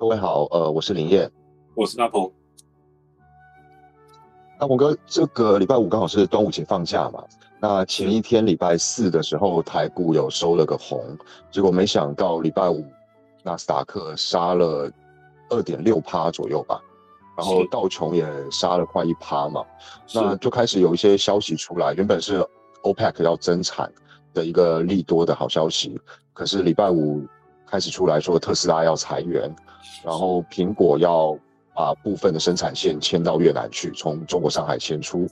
各位好，呃，我是林燕，我是大鹏。大鹏哥，这个礼拜五刚好是端午节放假嘛？那前一天礼拜四的时候，台股有收了个红，结果没想到礼拜五纳斯达克杀了二点六趴左右吧，然后道琼也杀了快一趴嘛，那就开始有一些消息出来，原本是 OPEC 要增产的一个利多的好消息，可是礼拜五开始出来说特斯拉要裁员。然后苹果要把部分的生产线迁到越南去，从中国上海迁出，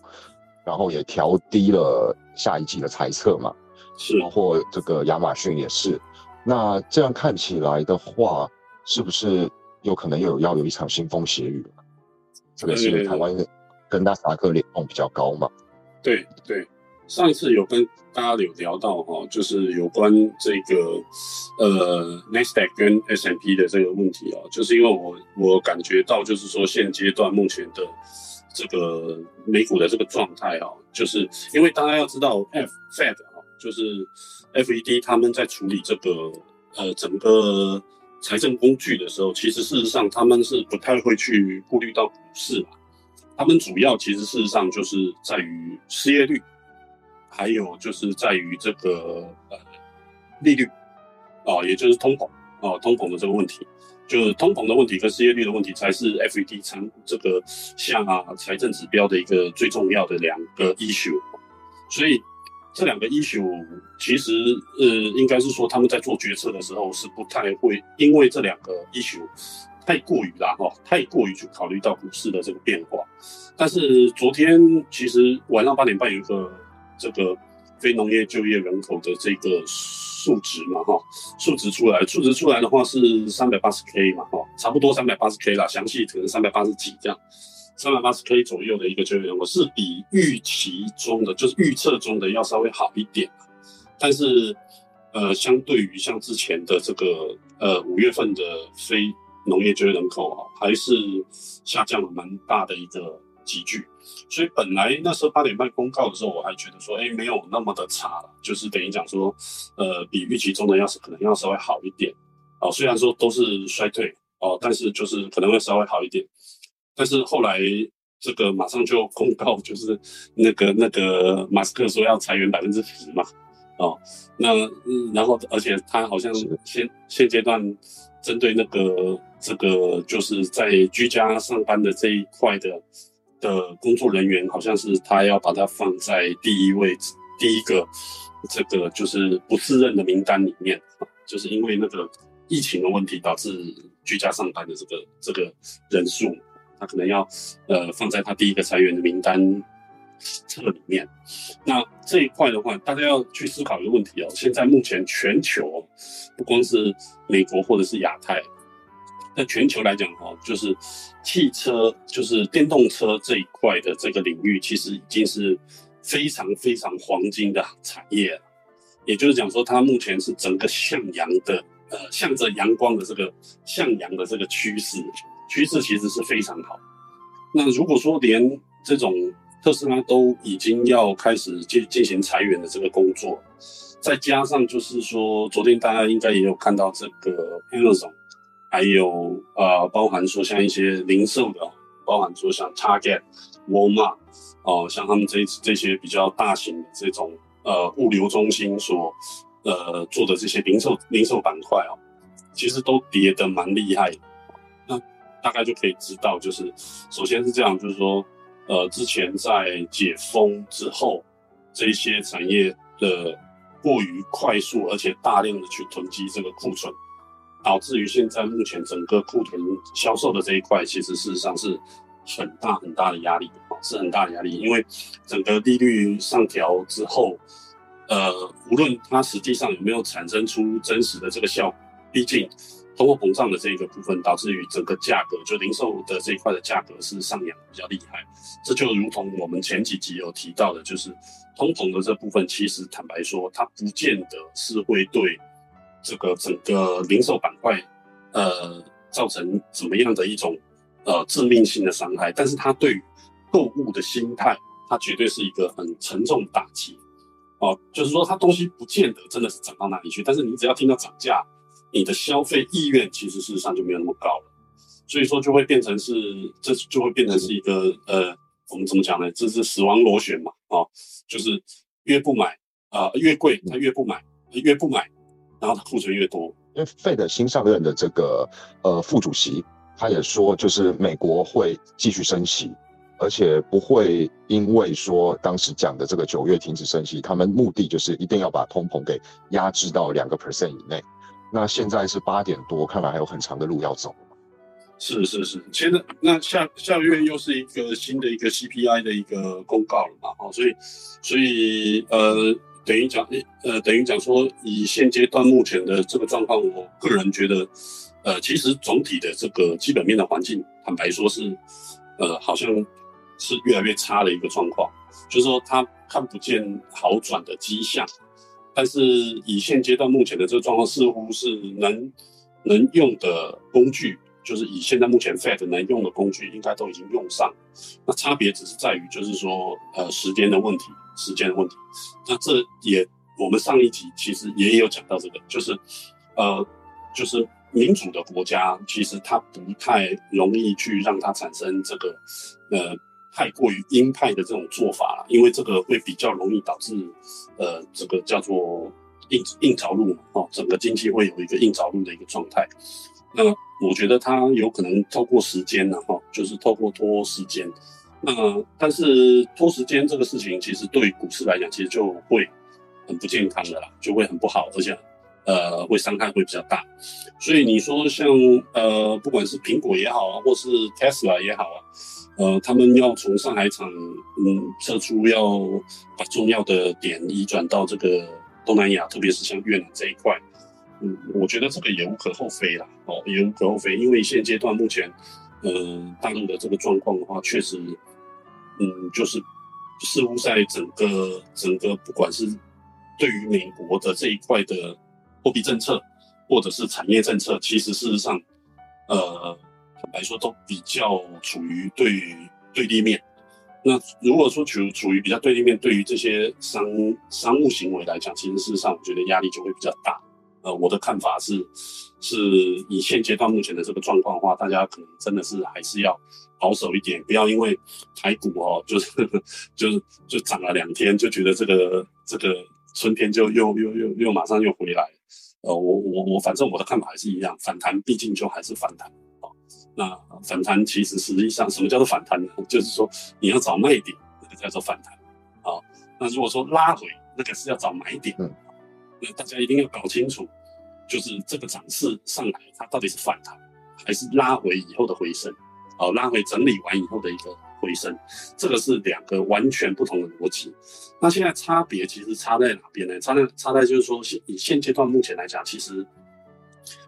然后也调低了下一季的猜测嘛，是，包括这个亚马逊也是。那这样看起来的话，是不是有可能有要有一场腥风血雨？特别是台湾跟纳斯达克联动比较高嘛？对对。上一次有跟大家有聊到哈，就是有关这个呃 n e s t a q 跟 S M P 的这个问题啊，就是因为我我感觉到就是说现阶段目前的这个美股的这个状态啊，就是因为大家要知道 F Fed 啊，就是 F E D 他们在处理这个呃整个财政工具的时候，其实事实上他们是不太会去顾虑到股市啊，他们主要其实事实上就是在于失业率。还有就是在于这个呃利率啊，也就是通膨啊，通膨的这个问题，就是通膨的问题跟失业率的问题，才是 FED 参这个下财政指标的一个最重要的两个 issue。所以这两个 issue 其实呃，应该是说他们在做决策的时候是不太会因为这两个 issue 太过于啦哈，太过于去考虑到股市的这个变化。但是昨天其实晚上八点半有一个。这个非农业就业人口的这个数值嘛，哈，数值出来，数值出来的话是三百八十 K 嘛，哈，差不多三百八十 K 啦，详细可能三百八十几这样，三百八十 K 左右的一个就业人口是比预期中的，就是预测中的要稍微好一点，但是，呃，相对于像之前的这个呃五月份的非农业就业人口啊，还是下降了蛮大的一个。急剧，所以本来那时候八点半公告的时候，我还觉得说，哎，没有那么的差了，就是等于讲说，呃，比预期中的要是可能要稍微好一点，哦，虽然说都是衰退，哦，但是就是可能会稍微好一点，但是后来这个马上就公告，就是那个那个马斯克说要裁员百分之十嘛，哦，那然后而且他好像现现阶段针对那个这个就是在居家上班的这一块的。的工作人员好像是他要把它放在第一位，第一个这个就是不自认的名单里面，就是因为那个疫情的问题导致居家上班的这个这个人数，他可能要呃放在他第一个裁员的名单册里面。那这一块的话，大家要去思考一个问题哦，现在目前全球不光是美国或者是亚太。在全球来讲，哈，就是汽车，就是电动车这一块的这个领域，其实已经是非常非常黄金的产业了。也就是讲说，它目前是整个向阳的，呃，向着阳光的这个向阳的这个趋势，趋势其实是非常好。那如果说连这种特斯拉都已经要开始进进行裁员的这个工作，再加上就是说，昨天大家应该也有看到这个 Amazon。还有呃，包含说像一些零售的，包含说像 Target、Walmart 哦，像他们这这些比较大型的这种呃物流中心所呃做的这些零售零售板块哦，其实都跌得蛮厉害。那大概就可以知道，就是首先是这样，就是说呃之前在解封之后，这些产业的过于快速而且大量的去囤积这个库存。导致于现在目前整个库存销售的这一块，其实事实上是很大很大的压力，是很大的压力。因为整个利率上调之后，呃，无论它实际上有没有产生出真实的这个效，毕竟通货膨胀的这一个部分，导致于整个价格，就零售的这一块的价格是上扬比较厉害。这就如同我们前几集有提到的，就是通膨的这部分，其实坦白说，它不见得是会对。这个整个零售板块，呃，造成怎么样的一种呃致命性的伤害？但是它对于购物的心态，它绝对是一个很沉重的打击。哦，就是说它东西不见得真的是涨到哪里去，但是你只要听到涨价，你的消费意愿其实事实上就没有那么高了。所以说就会变成是，这就会变成是一个呃，我们怎么讲呢？这是死亡螺旋嘛，啊，就是越不买啊越贵，他越不买，越不买，然后他库存越多。因为费的新上任的这个呃副主席，他也说，就是美国会继续升息，而且不会因为说当时讲的这个九月停止升息，他们目的就是一定要把通膨给压制到两个 percent 以内。那现在是八点多，看来还有很长的路要走。是是是，现在那下下个月又是一个新的一个 CPI 的一个公告了嘛？哦，所以所以呃，等于讲呃，等于讲说，以现阶段目前的这个状况，我个人觉得，呃，其实总体的这个基本面的环境，坦白说是，呃，好像是越来越差的一个状况，就是说它看不见好转的迹象，但是以现阶段目前的这个状况，似乎是能能用的工具。就是以现在目前 Fed 能用的工具，应该都已经用上，那差别只是在于，就是说，呃，时间的问题，时间的问题。那这也，我们上一集其实也有讲到这个，就是，呃，就是民主的国家，其实它不太容易去让它产生这个，呃，太过于鹰派的这种做法了，因为这个会比较容易导致，呃，这个叫做硬硬着陆嘛，哦，整个经济会有一个硬着陆的一个状态。那我觉得它有可能透过时间呢，哈，就是透过拖时间。那但是拖时间这个事情，其实对股市来讲，其实就会很不健康的啦，就会很不好，而且呃，会伤害会比较大。所以你说像呃，不管是苹果也好啊，或是 Tesla 也好啊，呃，他们要从上海厂嗯撤出，要把重要的点移转到这个东南亚，特别是像越南这一块。嗯，我觉得这个也无可厚非啦，哦，也无可厚非，因为现阶段目前，呃，大陆的这个状况的话，确实，嗯，就是似乎在整个整个不管是对于美国的这一块的货币政策，或者是产业政策，其实事实上，呃，坦白说都比较处于对于对立面。那如果说处处于比较对立面，对于这些商商务行为来讲，其实事实上我觉得压力就会比较大。呃，我的看法是，是以现阶段目前的这个状况的话，大家可能真的是还是要保守一点，不要因为台股哦，就是就是就涨了两天，就觉得这个这个春天就又又又又马上又回来。呃，我我我反正我的看法还是一样，反弹毕竟就还是反弹啊。那反弹其实实际上什么叫做反弹呢？就是说你要找卖点，那个叫做反弹啊。那如果说拉回，那个是要找买点。那大家一定要搞清楚，就是这个涨势上来，它到底是反弹，还是拉回以后的回升？哦，拉回整理完以后的一个回升，这个是两个完全不同的逻辑。那现在差别其实差在哪边呢？差在差在就是说，现以现阶段目前来讲，其实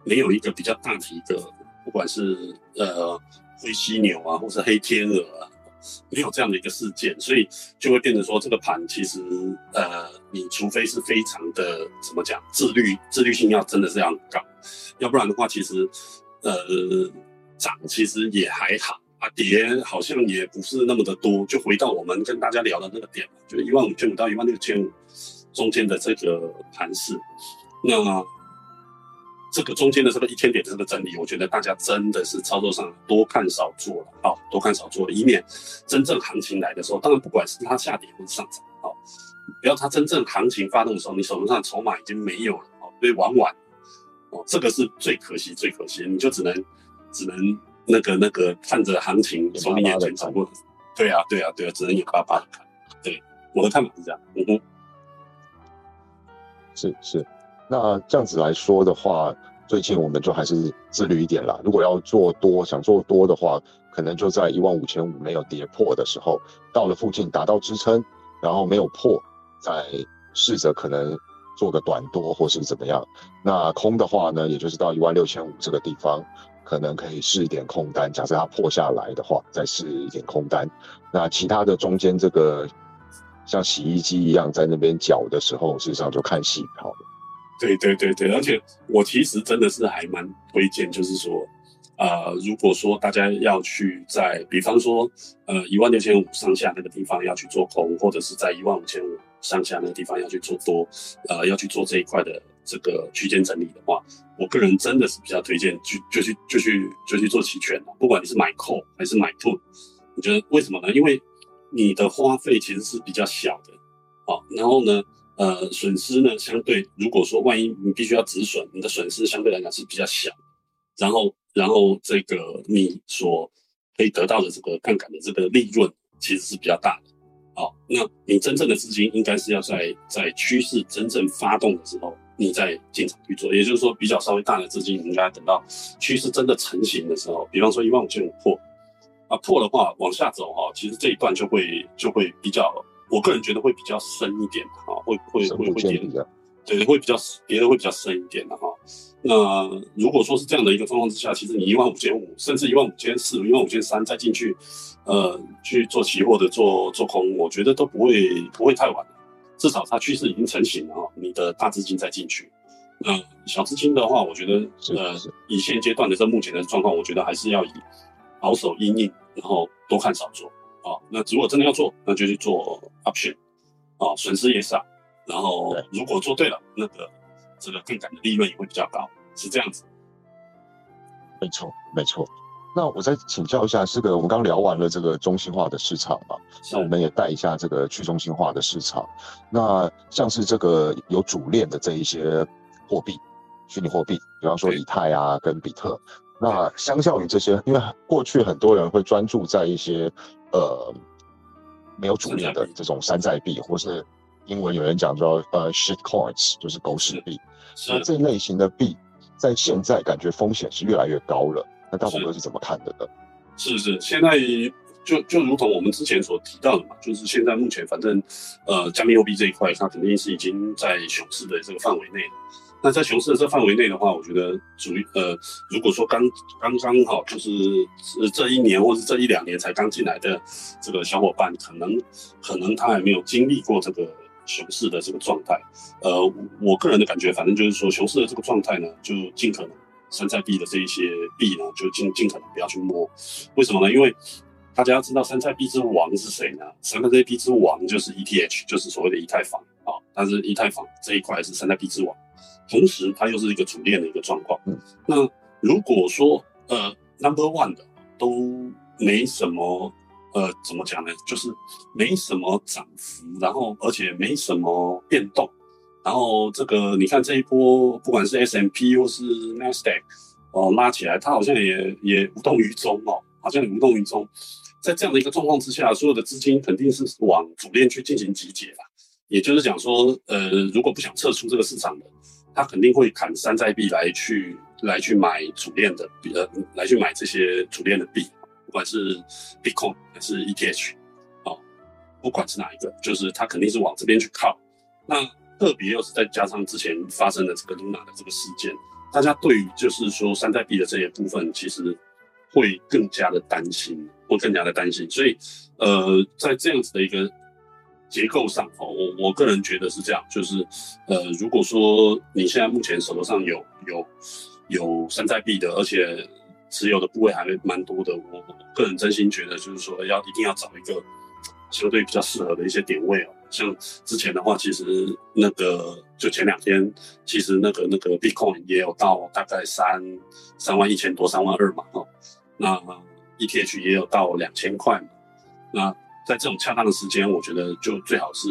没有一个比较大的一个，不管是呃灰犀牛啊，或是黑天鹅啊。没有这样的一个事件，所以就会变成说，这个盘其实，呃，你除非是非常的怎么讲，自律，自律性要真的是要高，要不然的话，其实，呃，涨其实也还好啊，跌好像也不是那么的多。就回到我们跟大家聊的那个点就一万五千五到一万六千五中间的这个盘势，那。这个中间的这个一千点的这个整理，我觉得大家真的是操作上多看少做了啊，多看少做了，以免真正行情来的时候，当然不管是它下跌或是上涨啊，不要它真正行情发动的时候，你手头上筹码已经没有了哦，被玩完哦，这个是最可惜最可惜，你就只能只能那个那个看着行情从你眼前走过，对啊对啊对啊，只能眼巴巴的看，对，我的看法是这样，嗯哼，是是。那这样子来说的话，最近我们就还是自律一点啦。如果要做多，想做多的话，可能就在一万五千五没有跌破的时候，到了附近达到支撑，然后没有破，再试着可能做个短多或是怎么样。那空的话呢，也就是到一万六千五这个地方，可能可以试一点空单。假设它破下来的话，再试一点空单。那其他的中间这个像洗衣机一样在那边搅的时候，事实上就看戏好了。对对对对，而且我其实真的是还蛮推荐，就是说，呃，如果说大家要去在，比方说，呃，一万六千五上下那个地方要去做空，或者是在一万五千五上下那个地方要去做多，呃，要去做这一块的这个区间整理的话，我个人真的是比较推荐去就去就去就去做期权不管你是买 call 还是买 put，你觉得为什么呢？因为你的花费其实是比较小的，好，然后呢，呃，损失呢相对如果说万一你必须要止损，你的损失相对来讲是比较小，然后然后这个你所可以得到的这个杠杆的这个利润其实是比较大的。好，那你真正的资金应该是要在在趋势真正发动的时候，你再进场去做。也就是说，比较稍微大的资金，你应该等到趋势真的成型的时候，比方说一万五千五破，啊破的话往下走哈，其实这一段就会就会比较，我个人觉得会比较深一点哈，会会会会跌，对，会比较跌的会比较深一点的哈。那如果说是这样的一个状况之下，其实你一万五千五，甚至一万五千四、一万五千三再进去，呃，去做期货的做做空，我觉得都不会不会太晚至少它趋势已经成型了哈，你的大资金再进去。那小资金的话，我觉得呃，以现阶段的这目前的状况，我觉得还是要以保守应应，然后多看少做啊。那如果真的要做，那就去做 option 啊，损失也少。然后如果做对了，那个。这个杠杆的利润也会比较高，是这样子。没错，没错。那我再请教一下，这个我们刚聊完了这个中心化的市场嘛，那我们也带一下这个去中心化的市场。那像是这个有主链的这一些货币，虚拟货币，比方说以太啊跟比特，那相较于这些，因为过去很多人会专注在一些呃没有主力的这种山寨币，或是英文有人讲叫呃 shit coins，就是狗屎币。那这类型的币，在现在感觉风险是越来越高了。那大鹏哥是怎么看的呢？是是，现在就就如同我们之前所提到的嘛，就是现在目前反正呃，加密货币这一块，它肯定是已经在熊市的这个范围内了。那在熊市的这范围内的话，我觉得主呃，如果说刚刚刚好就是这一年或是这一两年才刚进来的这个小伙伴，可能可能他还没有经历过这个。熊市的这个状态，呃，我个人的感觉，反正就是说，熊市的这个状态呢，就尽可能山寨币的这一些币呢，就尽尽可能不要去摸。为什么呢？因为大家要知道，山寨币之王是谁呢？山寨币之王就是 ETH，就是所谓的以太坊啊。但是以太坊这一块是山寨币之王，同时它又是一个主链的一个状况。那如果说呃 Number One 的都没什么。呃，怎么讲呢？就是没什么涨幅，然后而且没什么变动，然后这个你看这一波，不管是 S M P 或是 Nasdaq，哦拉起来，它好像也也无动于衷哦，好像也无动于衷。在这样的一个状况之下，所有的资金肯定是往主链去进行集结啦。也就是讲说，呃，如果不想撤出这个市场的，他肯定会砍山寨币来去来去买主链的，呃，来去买这些主链的币。不管是 Bitcoin 还是 ETH，哦，不管是哪一个，就是他肯定是往这边去靠。那特别又是再加上之前发生的这个 Luna 的这个事件，大家对于就是说山寨币的这些部分，其实会更加的担心，会更加的担心。所以，呃，在这样子的一个结构上，哦，我我个人觉得是这样，就是呃，如果说你现在目前手头上有有有山寨币的，而且持有的部位还蛮多的，我个人真心觉得，就是说要一定要找一个相对比较适合的一些点位哦。像之前的话，其实那个就前两天，其实那个那个 Bitcoin 也有到大概三三万一千多、三万二嘛，哦，那 ETH 也有到两千块嘛。那在这种恰当的时间，我觉得就最好是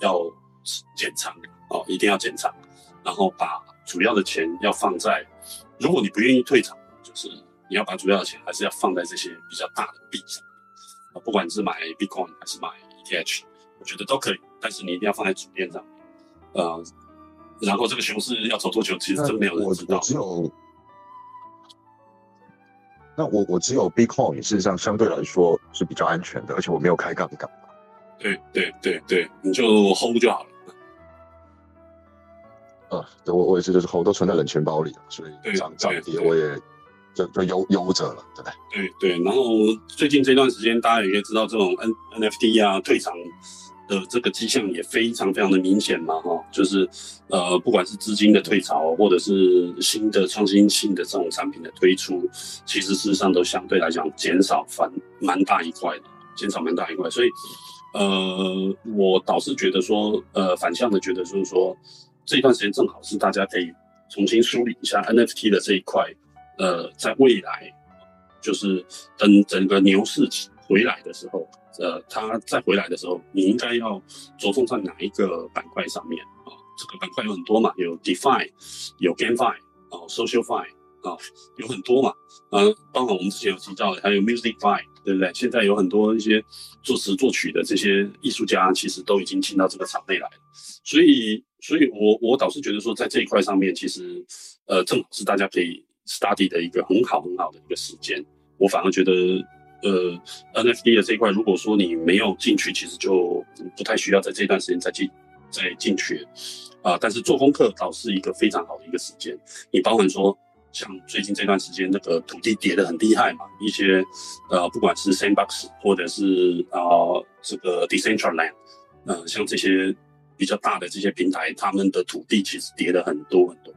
要减仓哦，一定要减仓，然后把主要的钱要放在，如果你不愿意退场，就是。你要把主要的钱还是要放在这些比较大的币上，不管是买 Bitcoin 还是买 ETH，我觉得都可以，但是你一定要放在主链上。呃，然后这个熊市要走多久，其实真没有人知道。那我我只有 Bitcoin，事实上相对来说是比较安全的，而且我没有开杠杆。对对对对，你就 hold 就好了。啊，对我我也是，就是 hold 都存在冷钱包里了所以涨涨跌我也。就就悠悠着了，对不对？对对，然后最近这段时间，大家也可以知道，这种 N NFT 啊退场的这个迹象也非常非常的明显嘛，哈，就是呃，不管是资金的退潮，或者是新的创新性的这种产品的推出，其实事实上都相对来讲减少反蛮大一块的，减少蛮大一块，所以呃，我倒是觉得说，呃，反向的觉得就是说，这段时间正好是大家可以重新梳理一下 NFT 的这一块，呃，在未来就是等整个牛市回来的时候，呃，它再回来的时候，你应该要着重在哪一个板块上面啊？这个板块有很多嘛，有 DeFi，有 GameFi，啊，SocialFi。啊，有很多嘛，呃，包括我们之前有提到的，还有 MusicFi，对不对？现在有很多一些作词作曲的这些艺术家，其实都已经进到这个场内来了。所以，所以我我倒是觉得说，在这一块上面，其实呃，正好是大家可以 study 的一个很好很好的一个时间。我反而觉得，呃，NFT 的这一块，如果说你没有进去，其实就不太需要在这段时间再进再进去啊。但是做功课倒是一个非常好的一个时间。你包含说。像最近这段时间，那个土地跌得很厉害嘛，一些呃，不管是 Sandbox 或者是啊这个 Decentraland，呃，像这些比较大的这些平台，他们的土地其实跌了很多很多。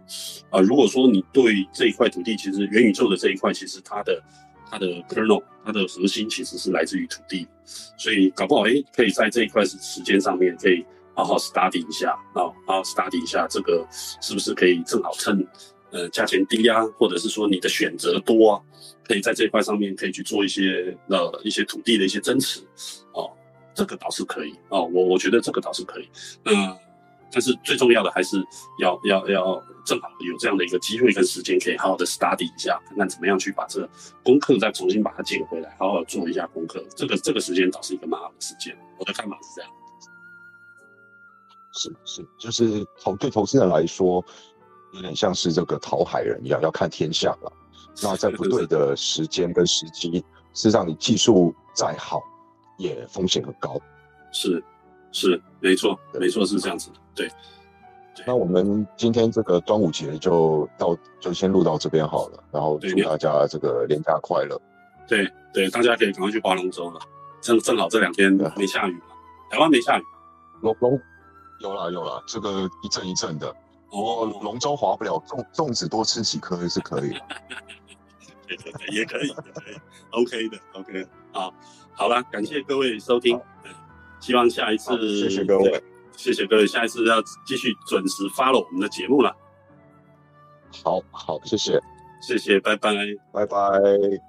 啊，如果说你对这一块土地，其实元宇宙的这一块，其实它的它的 kernel，它的核心其实是来自于土地，所以搞不好哎，可以在这一块时时间上面，可以好好 study 一下啊，好好 study 一下这个是不是可以正好趁。呃，价钱低啊，或者是说你的选择多啊，可以在这一块上面可以去做一些呃一些土地的一些增持，哦，这个倒是可以哦，我我觉得这个倒是可以，嗯，但是最重要的还是要要要正好有这样的一个机会跟时间，可以好好的 study 一下，看看怎么样去把这个功课再重新把它捡回来，好好做一下功课，这个这个时间倒是一个蛮好的时间，我的看法是这样，是是，就是投对投资人来说。有点像是这个讨海人一样，要看天象了。那在不对的时间跟时机，是让你技术再好，也风险很高。是，是，没错，没错，是这样子的。对。那我们今天这个端午节就到，就先录到这边好了。然后祝大家这个连假快乐。对对，大家可以赶快去划龙舟了。正正好这两天没下雨嘛，台湾没下雨。龙龙有了有了，这个一阵一阵的。哦，龙舟划不了，粽粽子多吃几颗是可以的。对对对，也可以，也可以，OK 的，OK 好，好了，感谢各位收听，希望下一次，谢谢各位，谢谢各位，下一次要继续准时 follow 我们的节目了。好好，谢谢，谢谢，拜拜，拜拜。